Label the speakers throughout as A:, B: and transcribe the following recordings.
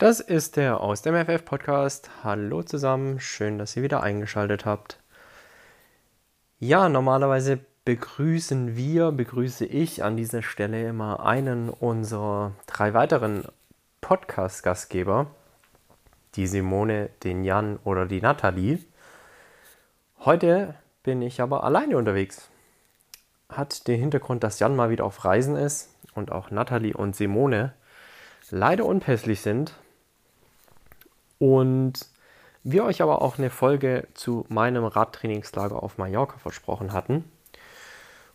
A: Das ist der aus dem FF Podcast. Hallo zusammen, schön, dass ihr wieder eingeschaltet habt. Ja, normalerweise begrüßen wir, begrüße ich an dieser Stelle immer einen unserer drei weiteren Podcast-Gastgeber, die Simone, den Jan oder die Nathalie. Heute bin ich aber alleine unterwegs. Hat den Hintergrund, dass Jan mal wieder auf Reisen ist und auch Nathalie und Simone leider unpässlich sind und wir euch aber auch eine Folge zu meinem Radtrainingslager auf Mallorca versprochen hatten.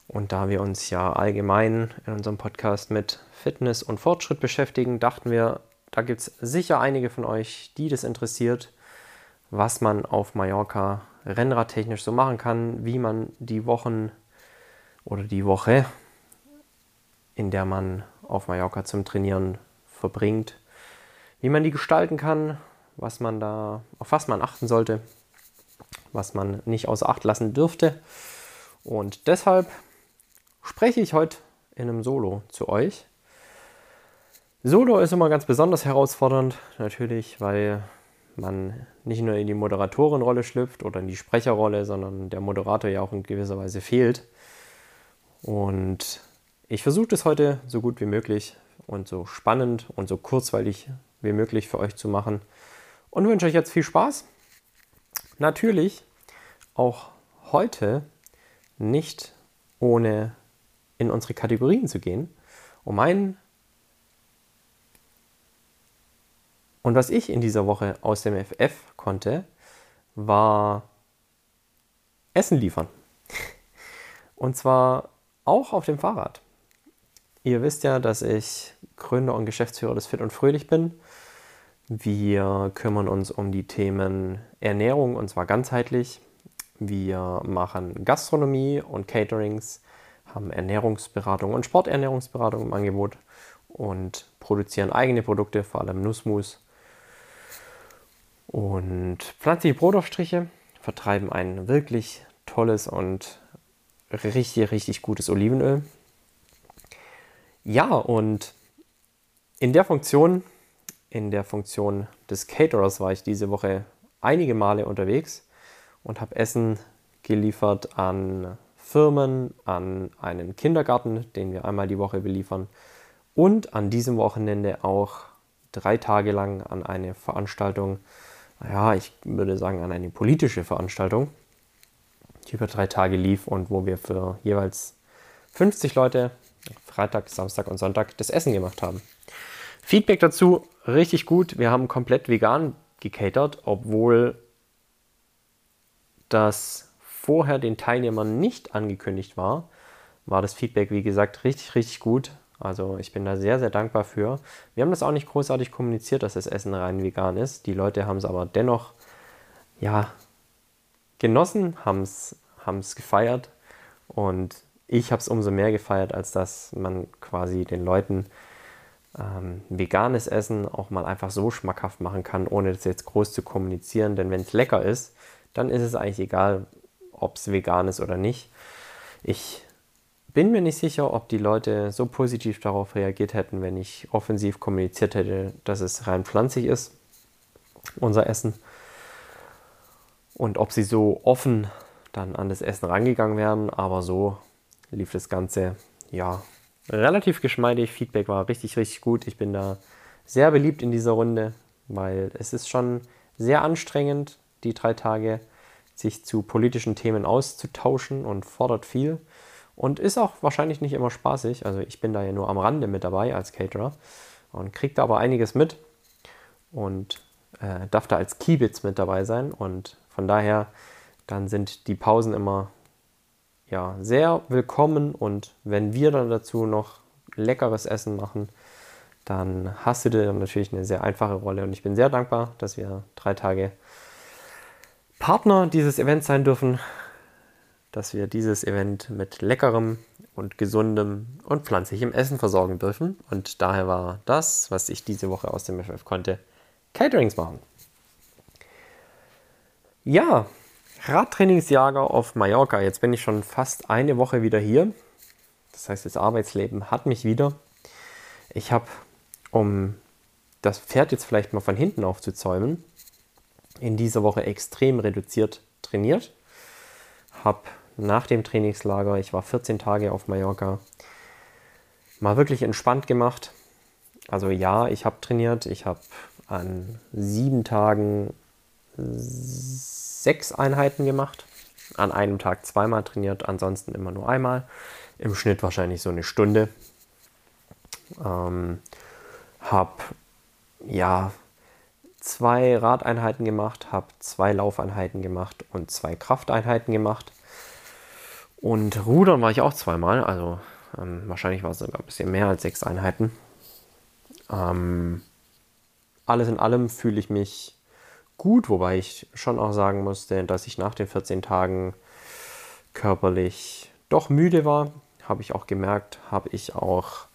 A: Und da wir uns ja allgemein in unserem Podcast mit Fitness und Fortschritt beschäftigen, dachten wir, da gibt es sicher einige von euch, die das interessiert, was man auf Mallorca rennradtechnisch so machen kann, wie man die Wochen oder die Woche, in der man auf Mallorca zum Trainieren verbringt, wie man die gestalten kann, was man da, auf was man achten sollte, was man nicht außer Acht lassen dürfte. Und deshalb spreche ich heute in einem Solo zu euch. Solo ist immer ganz besonders herausfordernd, natürlich, weil man nicht nur in die Moderatorenrolle schlüpft oder in die Sprecherrolle, sondern der Moderator ja auch in gewisser Weise fehlt. Und ich versuche das heute so gut wie möglich und so spannend und so kurzweilig wie möglich für euch zu machen und wünsche euch jetzt viel Spaß. Natürlich auch heute nicht ohne in unsere Kategorien zu gehen. Um mein und was ich in dieser Woche aus dem FF konnte, war Essen liefern. Und zwar auch auf dem Fahrrad. Ihr wisst ja, dass ich Gründer und Geschäftsführer des Fit und Fröhlich bin wir kümmern uns um die Themen Ernährung und zwar ganzheitlich. Wir machen Gastronomie und Caterings, haben Ernährungsberatung und Sporternährungsberatung im Angebot und produzieren eigene Produkte, vor allem Nussmus und pflanzliche Brotaufstriche, vertreiben ein wirklich tolles und richtig, richtig gutes Olivenöl. Ja, und in der Funktion in der Funktion des Caterers war ich diese Woche einige Male unterwegs und habe Essen geliefert an Firmen, an einen Kindergarten, den wir einmal die Woche beliefern und an diesem Wochenende auch drei Tage lang an eine Veranstaltung, ja, ich würde sagen an eine politische Veranstaltung, die über drei Tage lief und wo wir für jeweils 50 Leute Freitag, Samstag und Sonntag das Essen gemacht haben. Feedback dazu richtig gut. Wir haben komplett vegan gecatert, obwohl das vorher den Teilnehmern nicht angekündigt war, war das Feedback, wie gesagt, richtig, richtig gut. Also ich bin da sehr, sehr dankbar für. Wir haben das auch nicht großartig kommuniziert, dass das Essen rein vegan ist. Die Leute haben es aber dennoch, ja, genossen, haben es gefeiert. Und ich habe es umso mehr gefeiert, als dass man quasi den Leuten ähm, veganes Essen auch mal einfach so schmackhaft machen kann, ohne das jetzt groß zu kommunizieren. Denn wenn es lecker ist, dann ist es eigentlich egal, ob es vegan ist oder nicht. Ich bin mir nicht sicher, ob die Leute so positiv darauf reagiert hätten, wenn ich offensiv kommuniziert hätte, dass es rein pflanzlich ist, unser Essen. und ob sie so offen dann an das Essen rangegangen wären. Aber so lief das Ganze ja relativ geschmeidig. Feedback war richtig, richtig gut. Ich bin da sehr beliebt in dieser Runde, weil es ist schon sehr anstrengend, die drei Tage sich zu politischen Themen auszutauschen und fordert viel. Und ist auch wahrscheinlich nicht immer spaßig. Also ich bin da ja nur am Rande mit dabei als Caterer und kriege da aber einiges mit und äh, darf da als Kiebitz mit dabei sein. Und von daher, dann sind die Pausen immer ja, sehr willkommen und wenn wir dann dazu noch leckeres Essen machen, dann hast du dir natürlich eine sehr einfache Rolle und ich bin sehr dankbar, dass wir drei Tage Partner dieses Events sein dürfen, dass wir dieses Event mit leckerem und gesundem und pflanzlichem Essen versorgen dürfen. Und daher war das, was ich diese Woche aus dem FF konnte, Caterings machen. Ja, Radtrainingsjager auf Mallorca. Jetzt bin ich schon fast eine Woche wieder hier. Das heißt, das Arbeitsleben hat mich wieder. Ich habe, um das Pferd jetzt vielleicht mal von hinten aufzuzäumen, in dieser Woche extrem reduziert trainiert. Habe nach dem Trainingslager, ich war 14 Tage auf Mallorca, mal wirklich entspannt gemacht. Also ja, ich habe trainiert. Ich habe an sieben Tagen sechs Einheiten gemacht. An einem Tag zweimal trainiert, ansonsten immer nur einmal. Im Schnitt wahrscheinlich so eine Stunde. Ähm, habe ja zwei Radeinheiten gemacht, habe zwei Laufeinheiten gemacht und zwei Krafteinheiten gemacht. Und Rudern war ich auch zweimal, also ähm, wahrscheinlich war es sogar ein bisschen mehr als sechs Einheiten. Ähm, alles in allem fühle ich mich gut, wobei ich schon auch sagen musste, dass ich nach den 14 Tagen körperlich doch müde war. Habe ich auch gemerkt, habe ich auch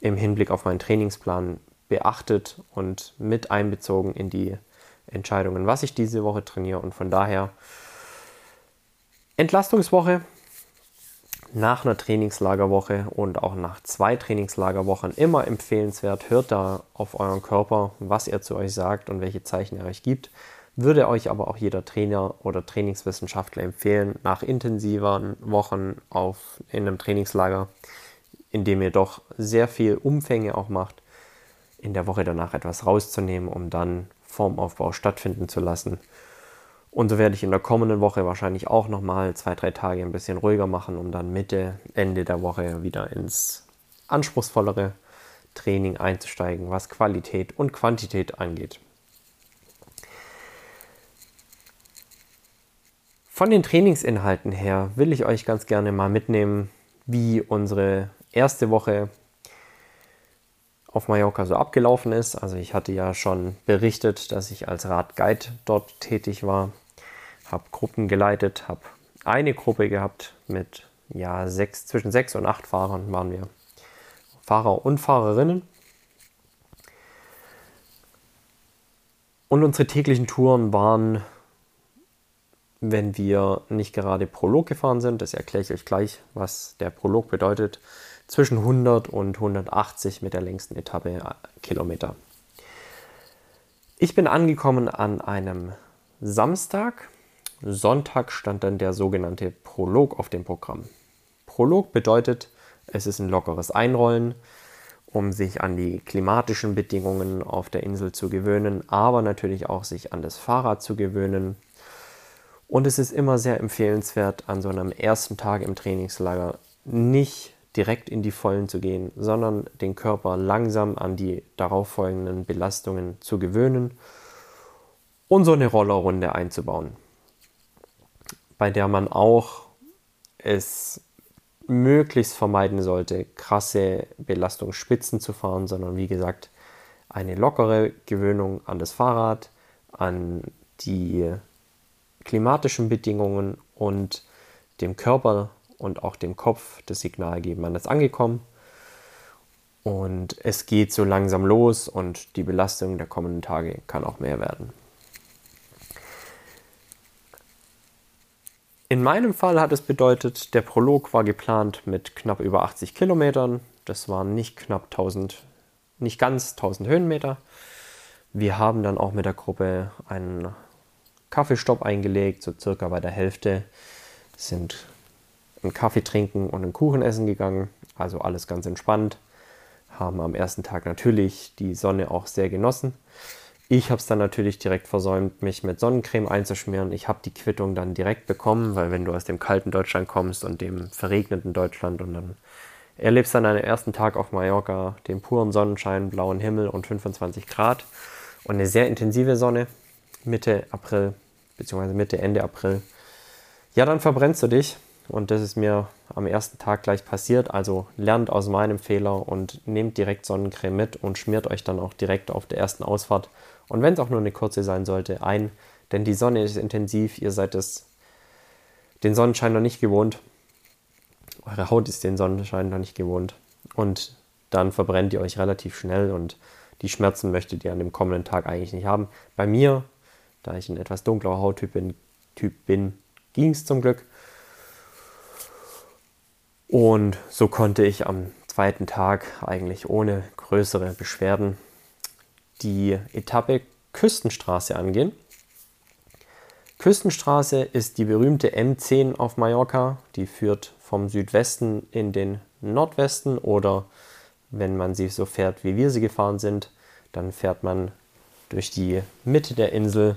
A: im Hinblick auf meinen Trainingsplan beachtet und mit einbezogen in die Entscheidungen, was ich diese Woche trainiere. Und von daher Entlastungswoche nach einer Trainingslagerwoche und auch nach zwei Trainingslagerwochen immer empfehlenswert. Hört da auf euren Körper, was er zu euch sagt und welche Zeichen er euch gibt. Würde euch aber auch jeder Trainer oder Trainingswissenschaftler empfehlen, nach intensiven Wochen auf, in einem Trainingslager, in dem ihr doch sehr viel Umfänge auch macht, in der Woche danach etwas rauszunehmen, um dann Formaufbau stattfinden zu lassen und so werde ich in der kommenden Woche wahrscheinlich auch nochmal zwei, drei Tage ein bisschen ruhiger machen, um dann Mitte, Ende der Woche wieder ins anspruchsvollere Training einzusteigen, was Qualität und Quantität angeht. Von den Trainingsinhalten her will ich euch ganz gerne mal mitnehmen, wie unsere erste Woche auf Mallorca so abgelaufen ist. Also ich hatte ja schon berichtet, dass ich als Radguide dort tätig war habe Gruppen geleitet, habe eine Gruppe gehabt mit ja, sechs, zwischen sechs und acht Fahrern waren wir. Fahrer und Fahrerinnen. Und unsere täglichen Touren waren, wenn wir nicht gerade Prolog gefahren sind, das erkläre ich euch gleich, was der Prolog bedeutet, zwischen 100 und 180 mit der längsten Etappe äh, Kilometer. Ich bin angekommen an einem Samstag Sonntag stand dann der sogenannte Prolog auf dem Programm. Prolog bedeutet, es ist ein lockeres Einrollen, um sich an die klimatischen Bedingungen auf der Insel zu gewöhnen, aber natürlich auch sich an das Fahrrad zu gewöhnen. Und es ist immer sehr empfehlenswert, an so einem ersten Tag im Trainingslager nicht direkt in die Vollen zu gehen, sondern den Körper langsam an die darauffolgenden Belastungen zu gewöhnen und so eine Rollerrunde einzubauen bei der man auch es möglichst vermeiden sollte, krasse Belastungsspitzen zu fahren, sondern wie gesagt, eine lockere Gewöhnung an das Fahrrad, an die klimatischen Bedingungen und dem Körper und auch dem Kopf das Signal geben, man ist angekommen und es geht so langsam los und die Belastung der kommenden Tage kann auch mehr werden. In meinem Fall hat es bedeutet, der Prolog war geplant mit knapp über 80 Kilometern. Das waren nicht knapp 1000, nicht ganz 1000 Höhenmeter. Wir haben dann auch mit der Gruppe einen Kaffeestopp eingelegt, so circa bei der Hälfte. Sind einen Kaffee trinken und einen Kuchen essen gegangen. Also alles ganz entspannt. Haben am ersten Tag natürlich die Sonne auch sehr genossen. Ich habe es dann natürlich direkt versäumt, mich mit Sonnencreme einzuschmieren. Ich habe die Quittung dann direkt bekommen, weil wenn du aus dem kalten Deutschland kommst und dem verregneten Deutschland und dann erlebst dann deinen ersten Tag auf Mallorca, den puren Sonnenschein, blauen Himmel und 25 Grad und eine sehr intensive Sonne Mitte April bzw. Mitte Ende April. Ja, dann verbrennst du dich und das ist mir am ersten Tag gleich passiert. Also lernt aus meinem Fehler und nehmt direkt Sonnencreme mit und schmiert euch dann auch direkt auf der ersten Ausfahrt und wenn es auch nur eine kurze sein sollte, ein, denn die Sonne ist intensiv, ihr seid es den Sonnenschein noch nicht gewohnt. Eure Haut ist den Sonnenschein noch nicht gewohnt. Und dann verbrennt ihr euch relativ schnell und die Schmerzen möchtet ihr an dem kommenden Tag eigentlich nicht haben. Bei mir, da ich ein etwas dunkler Hauttyp bin, bin ging es zum Glück. Und so konnte ich am zweiten Tag eigentlich ohne größere Beschwerden die Etappe Küstenstraße angehen. Küstenstraße ist die berühmte M10 auf Mallorca. Die führt vom Südwesten in den Nordwesten oder wenn man sie so fährt, wie wir sie gefahren sind, dann fährt man durch die Mitte der Insel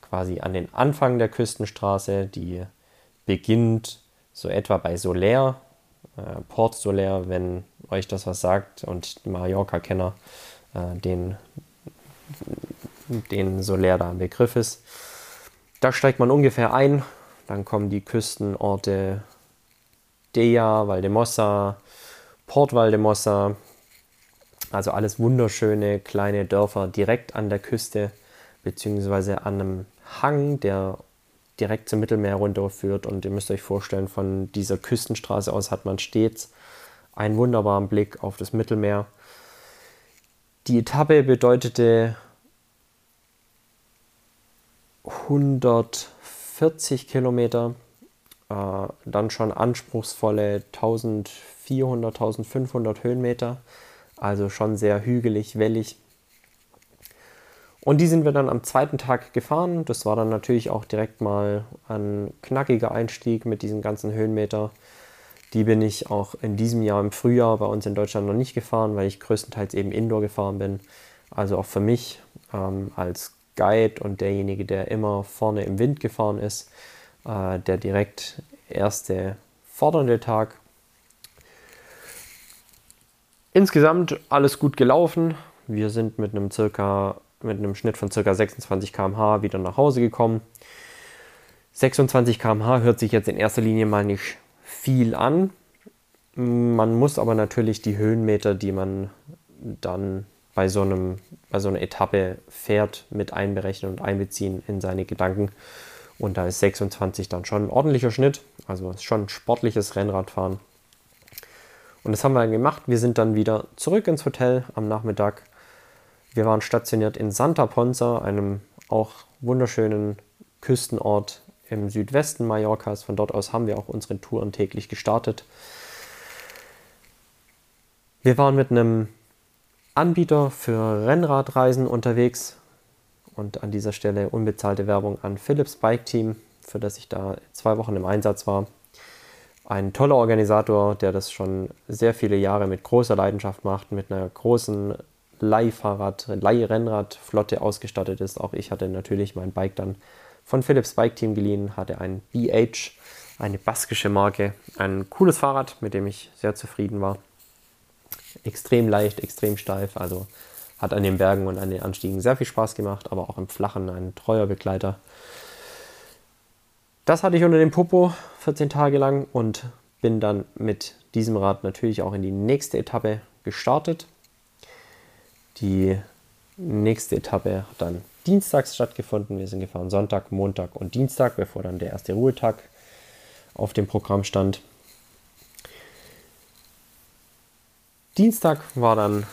A: quasi an den Anfang der Küstenstraße. Die beginnt so etwa bei Soler, äh, Port Soler, wenn euch das was sagt und Mallorca-Kenner äh, den, den Soler da ein Begriff ist. Da steigt man ungefähr ein, dann kommen die Küstenorte Dea, Valdemossa, Port Valdemossa, also alles wunderschöne kleine Dörfer direkt an der Küste, beziehungsweise an einem Hang, der direkt zum Mittelmeer runterführt. Und ihr müsst euch vorstellen, von dieser Küstenstraße aus hat man stets einen wunderbaren Blick auf das Mittelmeer. Die Etappe bedeutete 140 Kilometer, äh, dann schon anspruchsvolle 1400, 1500 Höhenmeter, also schon sehr hügelig, wellig. Und die sind wir dann am zweiten Tag gefahren. Das war dann natürlich auch direkt mal ein knackiger Einstieg mit diesen ganzen Höhenmeter. Die bin ich auch in diesem Jahr im Frühjahr bei uns in Deutschland noch nicht gefahren, weil ich größtenteils eben Indoor gefahren bin. Also auch für mich ähm, als Guide und derjenige, der immer vorne im Wind gefahren ist, äh, der direkt erste fordernde Tag. Insgesamt alles gut gelaufen. Wir sind mit einem circa mit einem Schnitt von ca. 26 km/h wieder nach Hause gekommen. 26 km/h hört sich jetzt in erster Linie mal nicht viel an. Man muss aber natürlich die Höhenmeter, die man dann bei so, einem, bei so einer Etappe fährt, mit einberechnen und einbeziehen in seine Gedanken. Und da ist 26 dann schon ein ordentlicher Schnitt. Also ist schon sportliches Rennradfahren. Und das haben wir dann gemacht. Wir sind dann wieder zurück ins Hotel am Nachmittag. Wir waren stationiert in Santa Ponza, einem auch wunderschönen Küstenort im Südwesten Mallorcas. Von dort aus haben wir auch unsere Touren täglich gestartet. Wir waren mit einem Anbieter für Rennradreisen unterwegs und an dieser Stelle unbezahlte Werbung an Philips Bike Team, für das ich da zwei Wochen im Einsatz war. Ein toller Organisator, der das schon sehr viele Jahre mit großer Leidenschaft macht, mit einer großen Leihfahrrad, Leihrennradflotte ausgestattet ist. Auch ich hatte natürlich mein Bike dann von Philips Bike Team geliehen, hatte ein BH, eine baskische Marke. Ein cooles Fahrrad, mit dem ich sehr zufrieden war. Extrem leicht, extrem steif, also hat an den Bergen und an den Anstiegen sehr viel Spaß gemacht, aber auch im Flachen ein treuer Begleiter. Das hatte ich unter dem Popo 14 Tage lang und bin dann mit diesem Rad natürlich auch in die nächste Etappe gestartet. Die nächste Etappe hat dann dienstags stattgefunden. Wir sind gefahren Sonntag, Montag und Dienstag, bevor dann der erste Ruhetag auf dem Programm stand. Dienstag war dann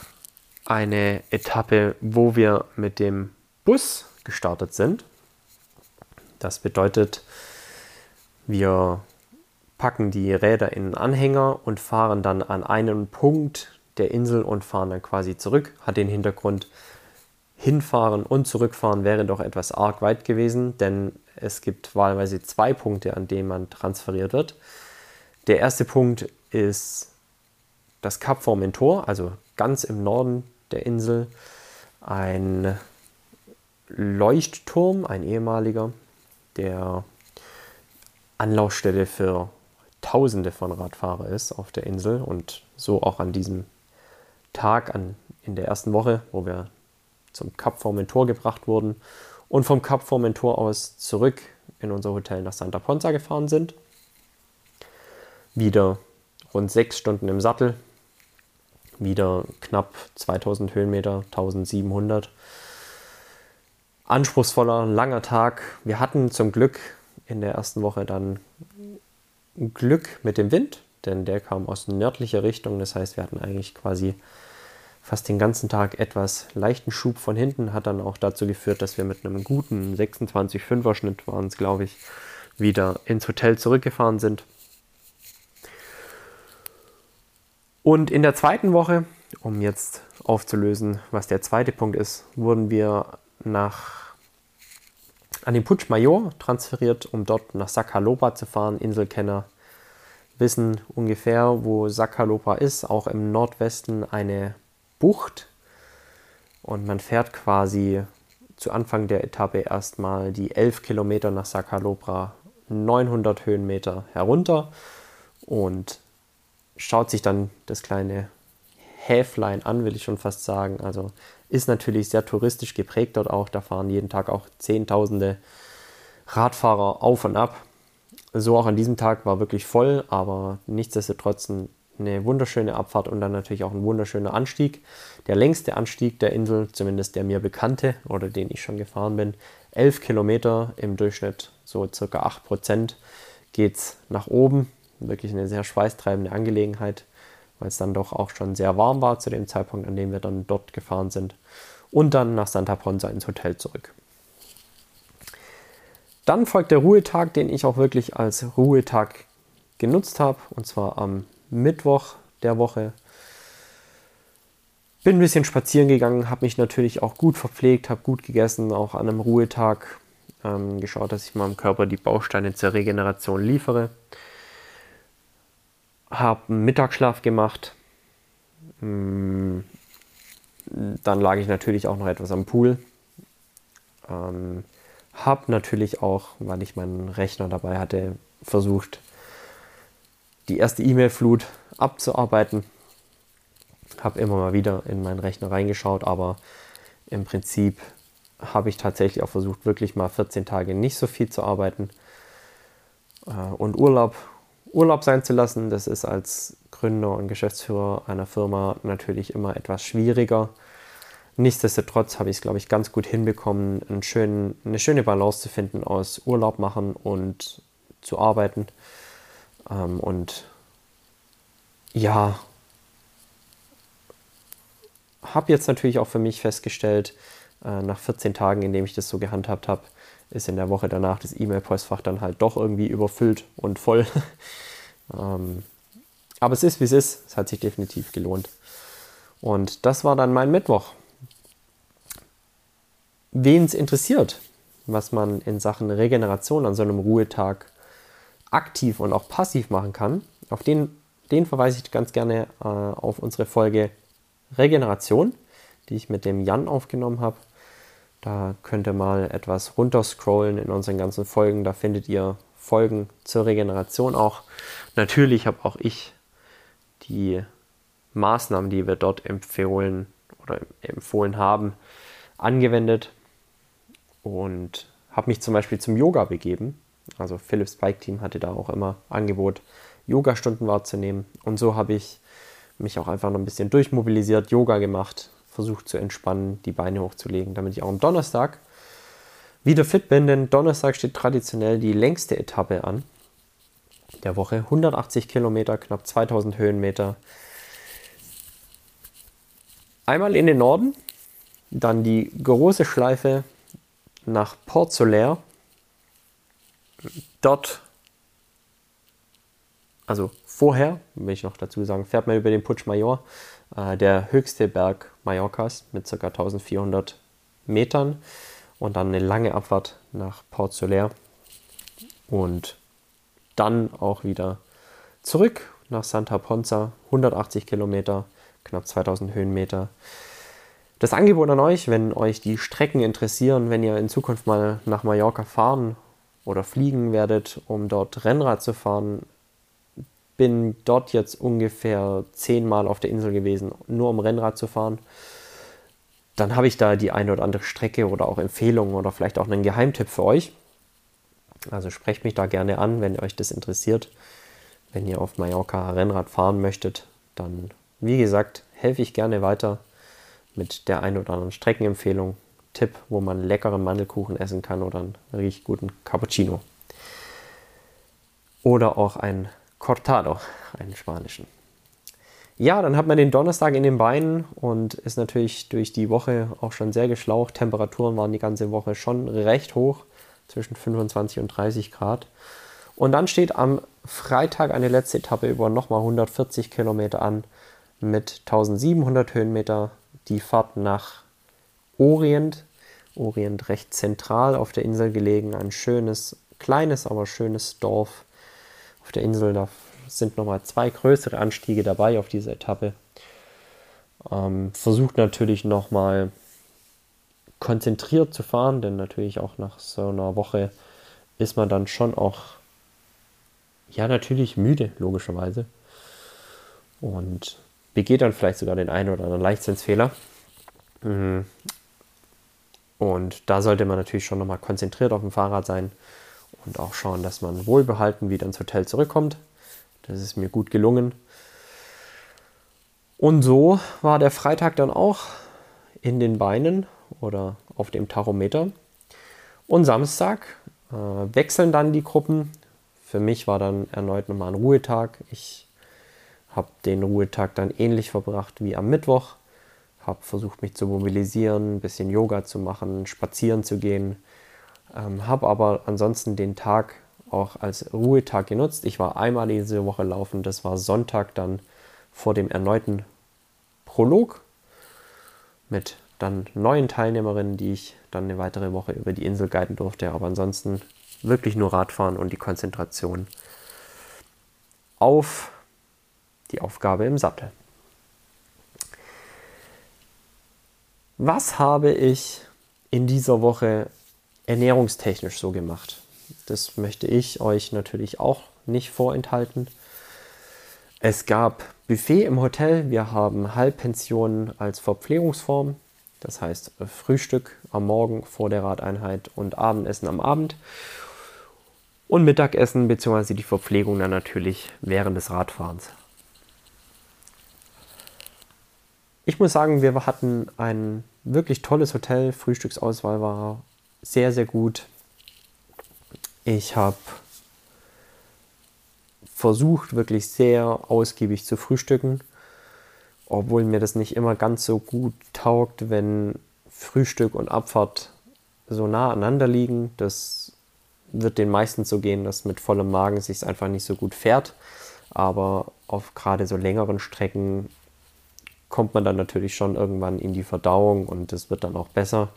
A: eine Etappe, wo wir mit dem Bus gestartet sind. Das bedeutet, wir packen die Räder in einen Anhänger und fahren dann an einen Punkt der Insel und fahren dann quasi zurück. Hat den Hintergrund, hinfahren und zurückfahren wäre doch etwas arg weit gewesen, denn es gibt wahlweise zwei Punkte, an denen man transferiert wird. Der erste Punkt ist das Kap Formentor, also ganz im Norden der Insel, ein Leuchtturm, ein ehemaliger, der Anlaufstelle für Tausende von Radfahrer ist auf der Insel und so auch an diesem Tag an, in der ersten Woche, wo wir zum Kap Formentor gebracht wurden und vom Kap Formentor aus zurück in unser Hotel nach Santa Ponza gefahren sind. Wieder rund sechs Stunden im Sattel, wieder knapp 2000 Höhenmeter, 1700. Anspruchsvoller, langer Tag. Wir hatten zum Glück in der ersten Woche dann Glück mit dem Wind, denn der kam aus nördlicher Richtung. Das heißt, wir hatten eigentlich quasi fast den ganzen Tag etwas leichten Schub von hinten. Hat dann auch dazu geführt, dass wir mit einem guten 26,5er Schnitt waren es, glaube ich, wieder ins Hotel zurückgefahren sind. Und in der zweiten Woche, um jetzt aufzulösen, was der zweite Punkt ist, wurden wir nach an den Putsch Major transferiert, um dort nach Sakalopa zu fahren. Inselkenner wissen ungefähr, wo Sakalopa ist, auch im Nordwesten eine Bucht. Und man fährt quasi zu Anfang der Etappe erstmal die 11 Kilometer nach Sakalopa 900 Höhenmeter herunter und schaut sich dann das kleine Häflein an, will ich schon fast sagen. Also ist natürlich sehr touristisch geprägt dort auch. Da fahren jeden Tag auch Zehntausende Radfahrer auf und ab. So auch an diesem Tag war wirklich voll, aber nichtsdestotrotz eine wunderschöne Abfahrt und dann natürlich auch ein wunderschöner Anstieg. Der längste Anstieg der Insel, zumindest der mir bekannte oder den ich schon gefahren bin. 11 Kilometer im Durchschnitt, so circa 8 Prozent geht es nach oben wirklich eine sehr schweißtreibende Angelegenheit, weil es dann doch auch schon sehr warm war zu dem Zeitpunkt, an dem wir dann dort gefahren sind. Und dann nach Santa Ponsa ins Hotel zurück. Dann folgt der Ruhetag, den ich auch wirklich als Ruhetag genutzt habe, und zwar am Mittwoch der Woche. Bin ein bisschen spazieren gegangen, habe mich natürlich auch gut verpflegt, habe gut gegessen, auch an einem Ruhetag ähm, geschaut, dass ich meinem Körper die Bausteine zur Regeneration liefere habe einen Mittagsschlaf gemacht. Mm, dann lag ich natürlich auch noch etwas am Pool. Ähm, habe natürlich auch, weil ich meinen Rechner dabei hatte, versucht, die erste E-Mail-Flut abzuarbeiten. Habe immer mal wieder in meinen Rechner reingeschaut, aber im Prinzip habe ich tatsächlich auch versucht, wirklich mal 14 Tage nicht so viel zu arbeiten. Äh, und Urlaub Urlaub sein zu lassen. Das ist als Gründer und Geschäftsführer einer Firma natürlich immer etwas schwieriger. Nichtsdestotrotz habe ich es, glaube ich, ganz gut hinbekommen, schönen, eine schöne Balance zu finden aus Urlaub machen und zu arbeiten. Ähm, und ja, habe jetzt natürlich auch für mich festgestellt, äh, nach 14 Tagen, in denen ich das so gehandhabt habe, ist in der Woche danach das E-Mail-Postfach dann halt doch irgendwie überfüllt und voll. ähm, aber es ist, wie es ist. Es hat sich definitiv gelohnt. Und das war dann mein Mittwoch. Wen es interessiert, was man in Sachen Regeneration an so einem Ruhetag aktiv und auch passiv machen kann, auf den, den verweise ich ganz gerne äh, auf unsere Folge Regeneration, die ich mit dem Jan aufgenommen habe. Da könnt ihr mal etwas runterscrollen in unseren ganzen Folgen. Da findet ihr Folgen zur Regeneration auch. Natürlich habe auch ich die Maßnahmen, die wir dort empfohlen oder empfohlen haben, angewendet und habe mich zum Beispiel zum Yoga begeben. Also Philips Bike Team hatte da auch immer Angebot, Yoga-Stunden wahrzunehmen. Und so habe ich mich auch einfach noch ein bisschen durchmobilisiert, Yoga gemacht, versucht zu entspannen, die Beine hochzulegen, damit ich auch am Donnerstag wieder fit bin, denn Donnerstag steht traditionell die längste Etappe an der Woche. 180 Kilometer, knapp 2000 Höhenmeter. Einmal in den Norden, dann die große Schleife nach Port Solaire. Dort, also vorher, will ich noch dazu sagen, fährt man über den Putsch Major, äh, der höchste Berg Mallorcas mit ca. 1400 Metern und dann eine lange Abfahrt nach Port Soler und dann auch wieder zurück nach Santa Ponza, 180 Kilometer, knapp 2000 Höhenmeter. Das Angebot an euch, wenn euch die Strecken interessieren, wenn ihr in Zukunft mal nach Mallorca fahren oder fliegen werdet, um dort Rennrad zu fahren, bin dort jetzt ungefähr zehnmal auf der Insel gewesen, nur um Rennrad zu fahren. Dann habe ich da die eine oder andere Strecke oder auch Empfehlungen oder vielleicht auch einen Geheimtipp für euch. Also sprecht mich da gerne an, wenn euch das interessiert. Wenn ihr auf Mallorca Rennrad fahren möchtet, dann, wie gesagt, helfe ich gerne weiter mit der einen oder anderen Streckenempfehlung, Tipp, wo man leckeren Mandelkuchen essen kann oder einen richtig guten Cappuccino. Oder auch ein Cortado, einen spanischen. Ja, dann hat man den Donnerstag in den Beinen und ist natürlich durch die Woche auch schon sehr geschlaucht. Temperaturen waren die ganze Woche schon recht hoch, zwischen 25 und 30 Grad. Und dann steht am Freitag eine letzte Etappe über nochmal 140 Kilometer an mit 1700 Höhenmeter. Die Fahrt nach Orient, Orient recht zentral auf der Insel gelegen, ein schönes, kleines, aber schönes Dorf auf der Insel. Da sind nochmal zwei größere Anstiege dabei auf dieser Etappe. Ähm, versucht natürlich nochmal konzentriert zu fahren, denn natürlich auch nach so einer Woche ist man dann schon auch, ja, natürlich müde, logischerweise. Und begeht dann vielleicht sogar den einen oder anderen Leichtsinnsfehler. Mhm. Und da sollte man natürlich schon nochmal konzentriert auf dem Fahrrad sein und auch schauen, dass man wohlbehalten wieder ins Hotel zurückkommt. Das ist mir gut gelungen. Und so war der Freitag dann auch in den Beinen oder auf dem Tachometer. Und Samstag äh, wechseln dann die Gruppen. Für mich war dann erneut nochmal ein Ruhetag. Ich habe den Ruhetag dann ähnlich verbracht wie am Mittwoch. Habe versucht, mich zu mobilisieren, ein bisschen Yoga zu machen, spazieren zu gehen. Ähm, habe aber ansonsten den Tag auch als Ruhetag genutzt. Ich war einmal diese Woche laufen, das war Sonntag dann vor dem erneuten Prolog mit dann neuen Teilnehmerinnen, die ich dann eine weitere Woche über die Insel guiden durfte. Aber ansonsten wirklich nur Radfahren und die Konzentration auf die Aufgabe im Sattel. Was habe ich in dieser Woche ernährungstechnisch so gemacht? Das möchte ich euch natürlich auch nicht vorenthalten. Es gab Buffet im Hotel. Wir haben Halbpensionen als Verpflegungsform. Das heißt Frühstück am Morgen vor der Radeinheit und Abendessen am Abend. Und Mittagessen bzw. die Verpflegung dann natürlich während des Radfahrens. Ich muss sagen, wir hatten ein wirklich tolles Hotel. Frühstücksauswahl war sehr, sehr gut. Ich habe versucht, wirklich sehr ausgiebig zu frühstücken, obwohl mir das nicht immer ganz so gut taugt, wenn Frühstück und Abfahrt so nah aneinander liegen. Das wird den meisten so gehen, dass mit vollem Magen sich einfach nicht so gut fährt. Aber auf gerade so längeren Strecken kommt man dann natürlich schon irgendwann in die Verdauung und es wird dann auch besser.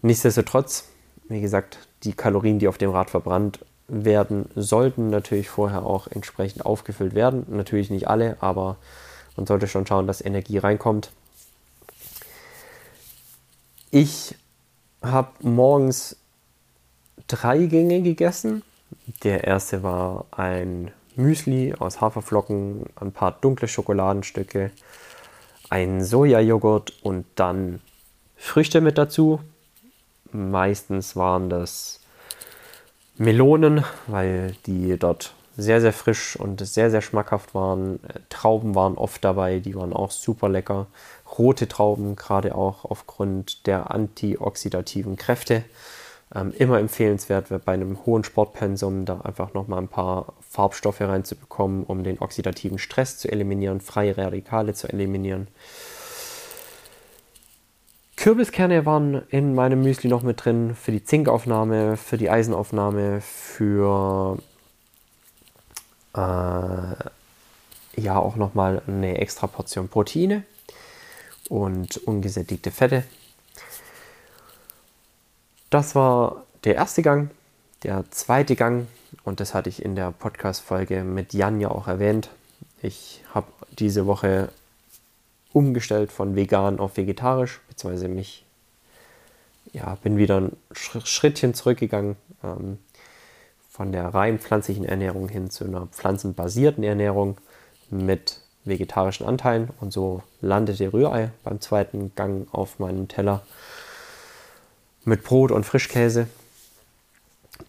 A: Nichtsdestotrotz, wie gesagt, die Kalorien, die auf dem Rad verbrannt werden, sollten natürlich vorher auch entsprechend aufgefüllt werden. Natürlich nicht alle, aber man sollte schon schauen, dass Energie reinkommt. Ich habe morgens drei Gänge gegessen. Der erste war ein Müsli aus Haferflocken, ein paar dunkle Schokoladenstücke, ein Sojajoghurt und dann Früchte mit dazu. Meistens waren das Melonen, weil die dort sehr, sehr frisch und sehr, sehr schmackhaft waren. Trauben waren oft dabei, die waren auch super lecker. Rote Trauben, gerade auch aufgrund der antioxidativen Kräfte. Ähm, immer empfehlenswert bei einem hohen Sportpensum da einfach nochmal ein paar Farbstoffe reinzubekommen, um den oxidativen Stress zu eliminieren, freie Radikale zu eliminieren. Kürbiskerne waren in meinem Müsli noch mit drin für die Zinkaufnahme, für die Eisenaufnahme, für äh, ja auch nochmal eine extra Portion Proteine und ungesättigte Fette. Das war der erste Gang. Der zweite Gang, und das hatte ich in der Podcast-Folge mit Jan ja auch erwähnt. Ich habe diese Woche umgestellt von vegan auf vegetarisch, beziehungsweise mich, ja, bin wieder ein Schrittchen zurückgegangen ähm, von der rein pflanzlichen Ernährung hin zu einer pflanzenbasierten Ernährung mit vegetarischen Anteilen und so landete Rührei beim zweiten Gang auf meinem Teller mit Brot und Frischkäse.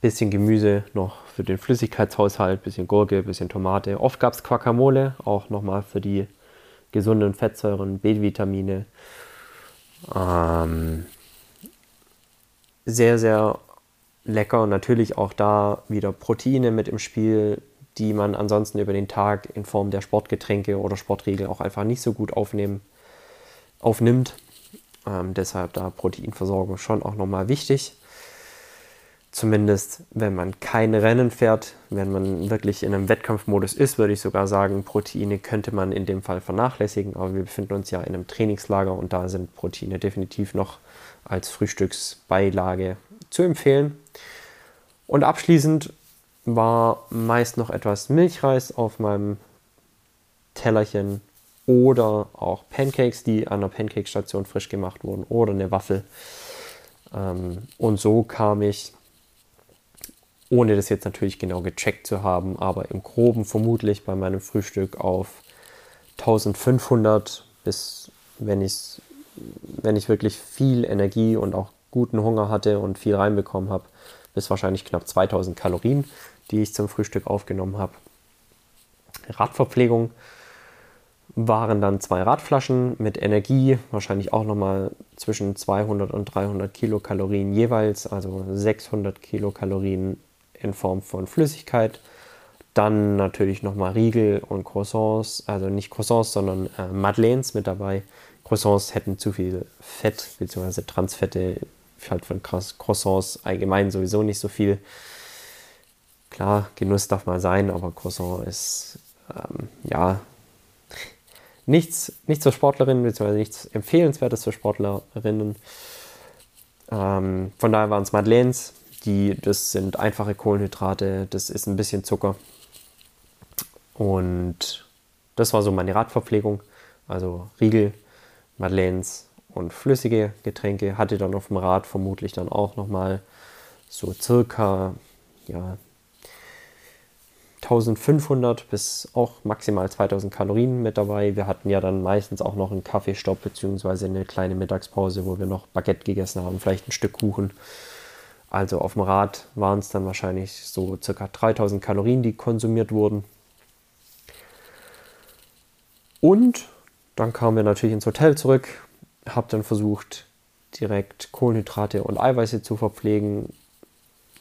A: Bisschen Gemüse noch für den Flüssigkeitshaushalt, bisschen Gurke, bisschen Tomate. Oft gab es Guacamole, auch nochmal für die gesunden Fettsäuren, B-Vitamine. Ähm, sehr, sehr lecker. Natürlich auch da wieder Proteine mit im Spiel, die man ansonsten über den Tag in Form der Sportgetränke oder Sportriegel auch einfach nicht so gut aufnehmen, aufnimmt. Ähm, deshalb da Proteinversorgung schon auch nochmal wichtig. Zumindest wenn man kein Rennen fährt, wenn man wirklich in einem Wettkampfmodus ist, würde ich sogar sagen, Proteine könnte man in dem Fall vernachlässigen. Aber wir befinden uns ja in einem Trainingslager und da sind Proteine definitiv noch als Frühstücksbeilage zu empfehlen. Und abschließend war meist noch etwas Milchreis auf meinem Tellerchen oder auch Pancakes, die an der Pancake-Station frisch gemacht wurden oder eine Waffel. Ähm, und so kam ich, ohne das jetzt natürlich genau gecheckt zu haben, aber im groben vermutlich bei meinem Frühstück auf 1500 bis, wenn ich, wenn ich wirklich viel Energie und auch guten Hunger hatte und viel reinbekommen habe, bis wahrscheinlich knapp 2000 Kalorien, die ich zum Frühstück aufgenommen habe. Radverpflegung waren dann zwei Radflaschen mit Energie, wahrscheinlich auch nochmal zwischen 200 und 300 Kilokalorien jeweils, also 600 Kilokalorien in Form von Flüssigkeit. Dann natürlich nochmal Riegel und Croissants, also nicht Croissants, sondern äh, Madeleines mit dabei. Croissants hätten zu viel Fett bzw. Transfette, halt von Croissants allgemein sowieso nicht so viel. Klar, Genuss darf mal sein, aber Croissant ist ähm, ja nichts, nichts für Sportlerinnen, beziehungsweise nichts Empfehlenswertes für Sportlerinnen. Ähm, von daher waren es Madeleines, die, das sind einfache Kohlenhydrate, das ist ein bisschen Zucker. Und das war so meine Radverpflegung. Also Riegel, Madeleines und flüssige Getränke. Hatte dann auf dem Rad vermutlich dann auch nochmal so circa ja, 1500 bis auch maximal 2000 Kalorien mit dabei. Wir hatten ja dann meistens auch noch einen Kaffeestopp bzw. eine kleine Mittagspause, wo wir noch Baguette gegessen haben, vielleicht ein Stück Kuchen. Also auf dem Rad waren es dann wahrscheinlich so circa 3000 Kalorien, die konsumiert wurden. Und dann kamen wir natürlich ins Hotel zurück, habe dann versucht, direkt Kohlenhydrate und Eiweiße zu verpflegen,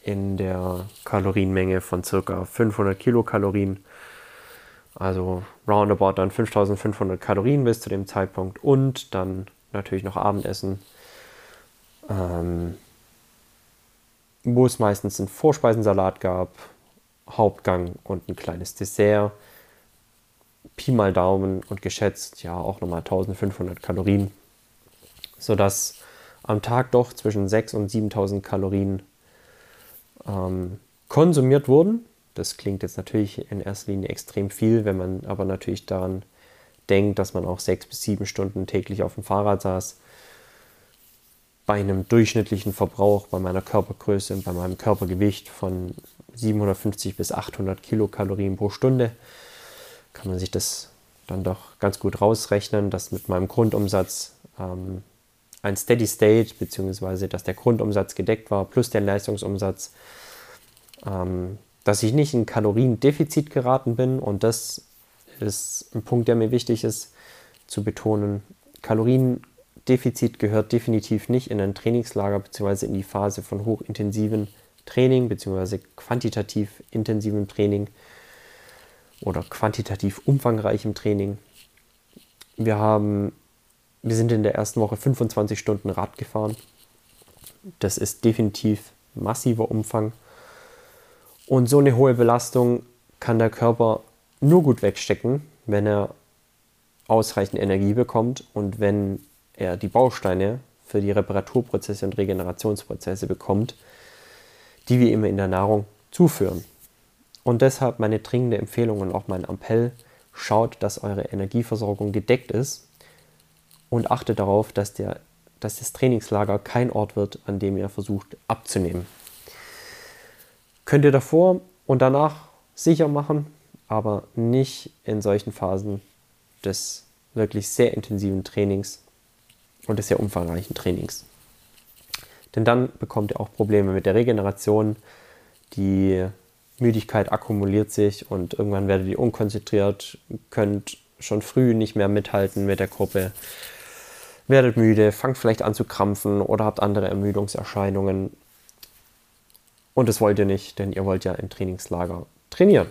A: in der Kalorienmenge von circa 500 Kilokalorien. Also roundabout dann 5500 Kalorien bis zu dem Zeitpunkt und dann natürlich noch Abendessen, ähm, wo es meistens einen Vorspeisensalat gab, Hauptgang und ein kleines Dessert. Pi mal Daumen und geschätzt ja auch nochmal 1500 Kalorien, sodass am Tag doch zwischen 6.000 und 7000 Kalorien ähm, konsumiert wurden. Das klingt jetzt natürlich in erster Linie extrem viel, wenn man aber natürlich daran denkt, dass man auch sechs bis sieben Stunden täglich auf dem Fahrrad saß. Bei einem durchschnittlichen Verbrauch, bei meiner Körpergröße und bei meinem Körpergewicht von 750 bis 800 Kilokalorien pro Stunde kann man sich das dann doch ganz gut rausrechnen, dass mit meinem Grundumsatz ähm, ein Steady State, beziehungsweise dass der Grundumsatz gedeckt war, plus der Leistungsumsatz, ähm, dass ich nicht in Kaloriendefizit geraten bin und das ist ein Punkt, der mir wichtig ist zu betonen. Kaloriendefizit gehört definitiv nicht in ein Trainingslager beziehungsweise in die Phase von hochintensiven Training beziehungsweise quantitativ intensivem Training oder quantitativ umfangreichem Training. Wir haben wir sind in der ersten Woche 25 Stunden Rad gefahren. Das ist definitiv massiver Umfang. Und so eine hohe Belastung kann der Körper nur gut wegstecken, wenn er ausreichend Energie bekommt und wenn er die Bausteine für die Reparaturprozesse und Regenerationsprozesse bekommt, die wir ihm in der Nahrung zuführen. Und deshalb meine dringende Empfehlung und auch mein Appell, schaut, dass eure Energieversorgung gedeckt ist und achtet darauf, dass, der, dass das Trainingslager kein Ort wird, an dem ihr versucht abzunehmen. Könnt ihr davor und danach sicher machen, aber nicht in solchen Phasen des wirklich sehr intensiven Trainings und des sehr umfangreichen Trainings. Denn dann bekommt ihr auch Probleme mit der Regeneration, die Müdigkeit akkumuliert sich und irgendwann werdet ihr unkonzentriert, könnt schon früh nicht mehr mithalten mit der Gruppe, werdet müde, fangt vielleicht an zu krampfen oder habt andere Ermüdungserscheinungen. Und das wollt ihr nicht, denn ihr wollt ja im Trainingslager trainieren.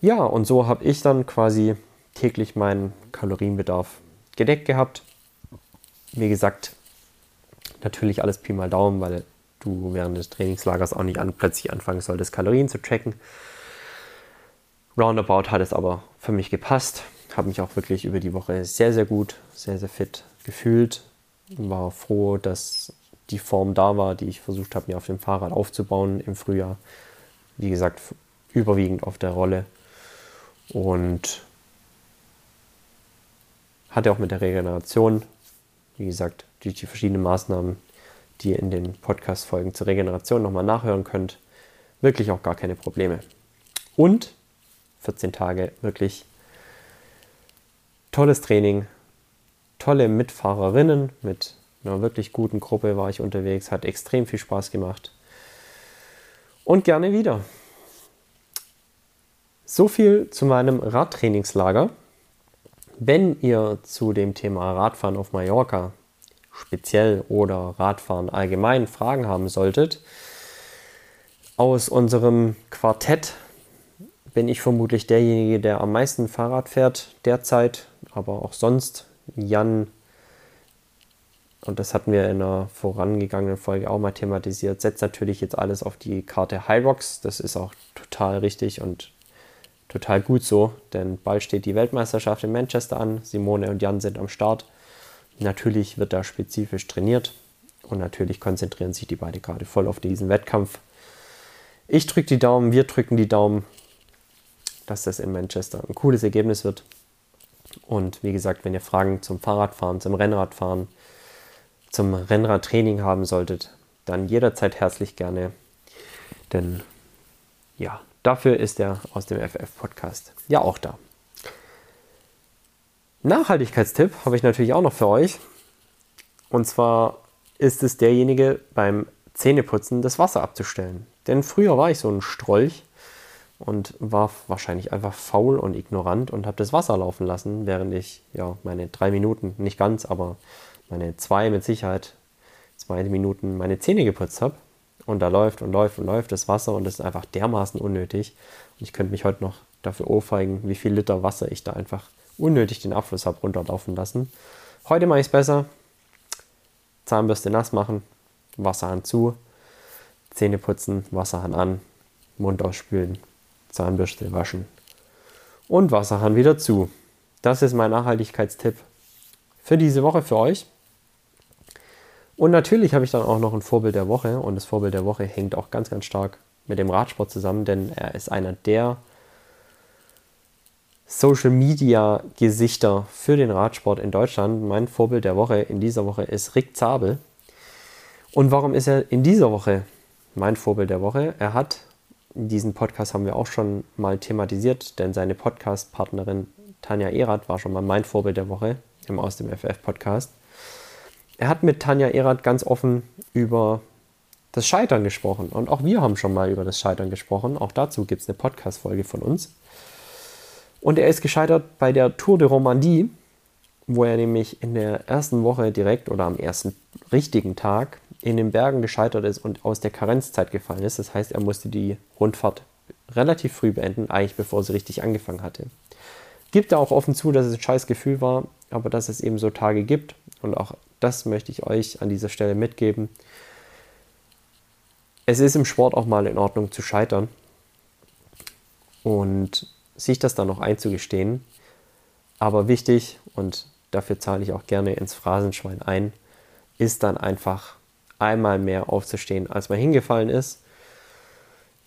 A: Ja, und so habe ich dann quasi täglich meinen Kalorienbedarf gedeckt gehabt. Wie gesagt, natürlich alles Pi mal Daumen, weil du während des Trainingslagers auch nicht an, plötzlich anfangen solltest, Kalorien zu tracken. Roundabout hat es aber für mich gepasst. Habe mich auch wirklich über die Woche sehr, sehr gut, sehr, sehr fit gefühlt. War froh, dass die Form da war, die ich versucht habe, mir auf dem Fahrrad aufzubauen im Frühjahr. Wie gesagt, überwiegend auf der Rolle. Und hatte auch mit der Regeneration, wie gesagt, durch die verschiedenen Maßnahmen die ihr in den Podcast-Folgen zur Regeneration nochmal nachhören könnt, wirklich auch gar keine Probleme. Und 14 Tage wirklich tolles Training, tolle Mitfahrerinnen mit einer wirklich guten Gruppe war ich unterwegs, hat extrem viel Spaß gemacht. Und gerne wieder. So viel zu meinem Radtrainingslager. Wenn ihr zu dem Thema Radfahren auf Mallorca speziell oder Radfahren allgemein Fragen haben solltet, aus unserem Quartett bin ich vermutlich derjenige, der am meisten Fahrrad fährt derzeit, aber auch sonst. Jan, und das hatten wir in einer vorangegangenen Folge auch mal thematisiert, setzt natürlich jetzt alles auf die Karte Hyrox. Das ist auch total richtig und total gut so, denn bald steht die Weltmeisterschaft in Manchester an. Simone und Jan sind am Start. Natürlich wird da spezifisch trainiert und natürlich konzentrieren sich die beiden gerade voll auf diesen Wettkampf. Ich drücke die Daumen, wir drücken die Daumen, dass das in Manchester ein cooles Ergebnis wird. Und wie gesagt, wenn ihr Fragen zum Fahrradfahren, zum Rennradfahren, zum Rennradtraining haben solltet, dann jederzeit herzlich gerne. Denn ja, dafür ist er aus dem FF-Podcast ja auch da. Nachhaltigkeitstipp habe ich natürlich auch noch für euch. Und zwar ist es derjenige, beim Zähneputzen das Wasser abzustellen. Denn früher war ich so ein Strolch und war wahrscheinlich einfach faul und ignorant und habe das Wasser laufen lassen, während ich ja meine drei Minuten, nicht ganz, aber meine zwei mit Sicherheit, zwei Minuten meine Zähne geputzt habe. Und da läuft und läuft und läuft das Wasser und das ist einfach dermaßen unnötig. Und ich könnte mich heute noch dafür ohrfeigen, wie viel Liter Wasser ich da einfach unnötig den Abfluss habe runterlaufen lassen. Heute mache ich es besser. Zahnbürste nass machen, Wasserhahn zu, Zähne putzen, Wasserhahn an, Mund ausspülen, Zahnbürste waschen und Wasserhahn wieder zu. Das ist mein Nachhaltigkeitstipp für diese Woche für euch. Und natürlich habe ich dann auch noch ein Vorbild der Woche und das Vorbild der Woche hängt auch ganz, ganz stark mit dem Radsport zusammen, denn er ist einer der Social Media Gesichter für den Radsport in Deutschland. Mein Vorbild der Woche in dieser Woche ist Rick Zabel. Und warum ist er in dieser Woche mein Vorbild der Woche? Er hat, diesen Podcast haben wir auch schon mal thematisiert, denn seine Podcast-Partnerin Tanja Erath war schon mal mein Vorbild der Woche im Aus dem FF-Podcast. Er hat mit Tanja Erath ganz offen über das Scheitern gesprochen. Und auch wir haben schon mal über das Scheitern gesprochen. Auch dazu gibt es eine Podcast-Folge von uns. Und er ist gescheitert bei der Tour de Romandie, wo er nämlich in der ersten Woche direkt oder am ersten richtigen Tag in den Bergen gescheitert ist und aus der Karenzzeit gefallen ist. Das heißt, er musste die Rundfahrt relativ früh beenden, eigentlich bevor sie richtig angefangen hatte. Gibt er auch offen zu, dass es ein scheiß Gefühl war, aber dass es eben so Tage gibt und auch das möchte ich euch an dieser Stelle mitgeben. Es ist im Sport auch mal in Ordnung zu scheitern. Und sich das dann noch einzugestehen. Aber wichtig, und dafür zahle ich auch gerne ins Phrasenschwein ein, ist dann einfach einmal mehr aufzustehen, als man hingefallen ist.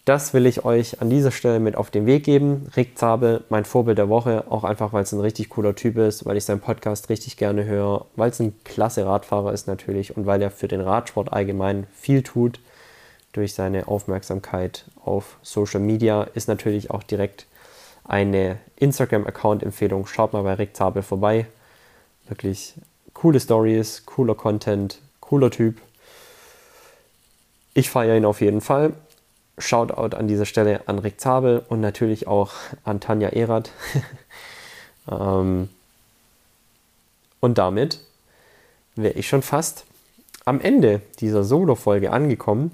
A: Das will ich euch an dieser Stelle mit auf den Weg geben. Rick Zabel, mein Vorbild der Woche, auch einfach, weil es ein richtig cooler Typ ist, weil ich seinen Podcast richtig gerne höre, weil es ein klasse Radfahrer ist natürlich und weil er für den Radsport allgemein viel tut durch seine Aufmerksamkeit auf Social Media, ist natürlich auch direkt eine Instagram-Account-Empfehlung. Schaut mal bei Rick Zabel vorbei. Wirklich coole Stories, cooler Content, cooler Typ. Ich feiere ihn auf jeden Fall. Shoutout an dieser Stelle an Rick Zabel und natürlich auch an Tanja Erath. ähm, und damit wäre ich schon fast am Ende dieser Solo-Folge angekommen.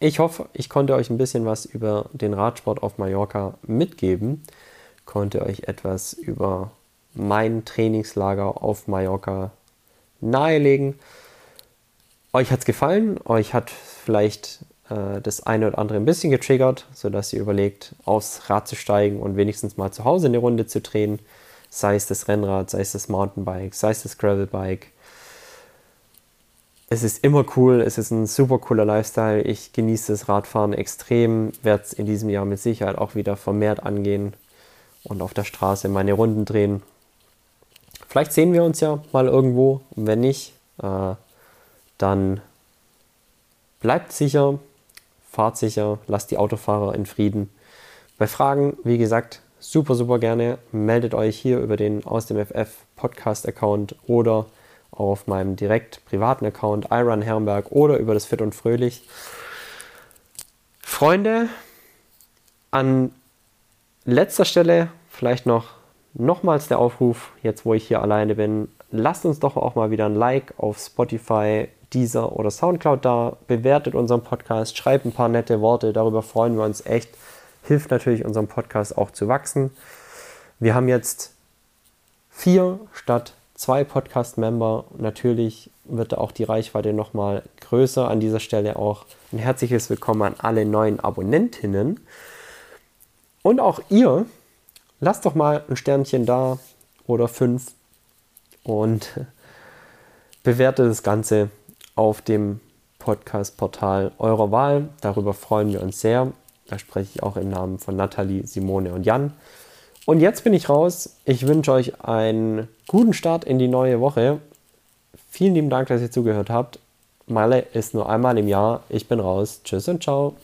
A: Ich hoffe, ich konnte euch ein bisschen was über den Radsport auf Mallorca mitgeben, konnte euch etwas über mein Trainingslager auf Mallorca nahelegen. Euch hat es gefallen, euch hat vielleicht äh, das eine oder andere ein bisschen getriggert, sodass ihr überlegt, aufs Rad zu steigen und wenigstens mal zu Hause eine Runde zu drehen. Sei es das Rennrad, sei es das Mountainbike, sei es das Gravelbike. Es ist immer cool, es ist ein super cooler Lifestyle. Ich genieße das Radfahren extrem, werde es in diesem Jahr mit Sicherheit auch wieder vermehrt angehen und auf der Straße meine Runden drehen. Vielleicht sehen wir uns ja mal irgendwo. Und wenn nicht, äh, dann bleibt sicher, fahrt sicher, lasst die Autofahrer in Frieden. Bei Fragen, wie gesagt, super, super gerne. Meldet euch hier über den Aus dem FF Podcast-Account oder auf meinem direkt privaten Account Iron Herrenberg oder über das Fit und Fröhlich. Freunde, an letzter Stelle vielleicht noch nochmals der Aufruf, jetzt wo ich hier alleine bin, lasst uns doch auch mal wieder ein Like auf Spotify, Deezer oder Soundcloud da, bewertet unseren Podcast, schreibt ein paar nette Worte, darüber freuen wir uns echt. Hilft natürlich unserem Podcast auch zu wachsen. Wir haben jetzt vier statt zwei Podcast-Member. Natürlich wird auch die Reichweite nochmal größer. An dieser Stelle auch ein herzliches Willkommen an alle neuen Abonnentinnen. Und auch ihr, lasst doch mal ein Sternchen da oder fünf und bewertet das Ganze auf dem Podcast-Portal eurer Wahl. Darüber freuen wir uns sehr. Da spreche ich auch im Namen von Nathalie, Simone und Jan. Und jetzt bin ich raus. Ich wünsche euch einen guten Start in die neue Woche. Vielen lieben Dank, dass ihr zugehört habt. Malle ist nur einmal im Jahr. Ich bin raus. Tschüss und ciao.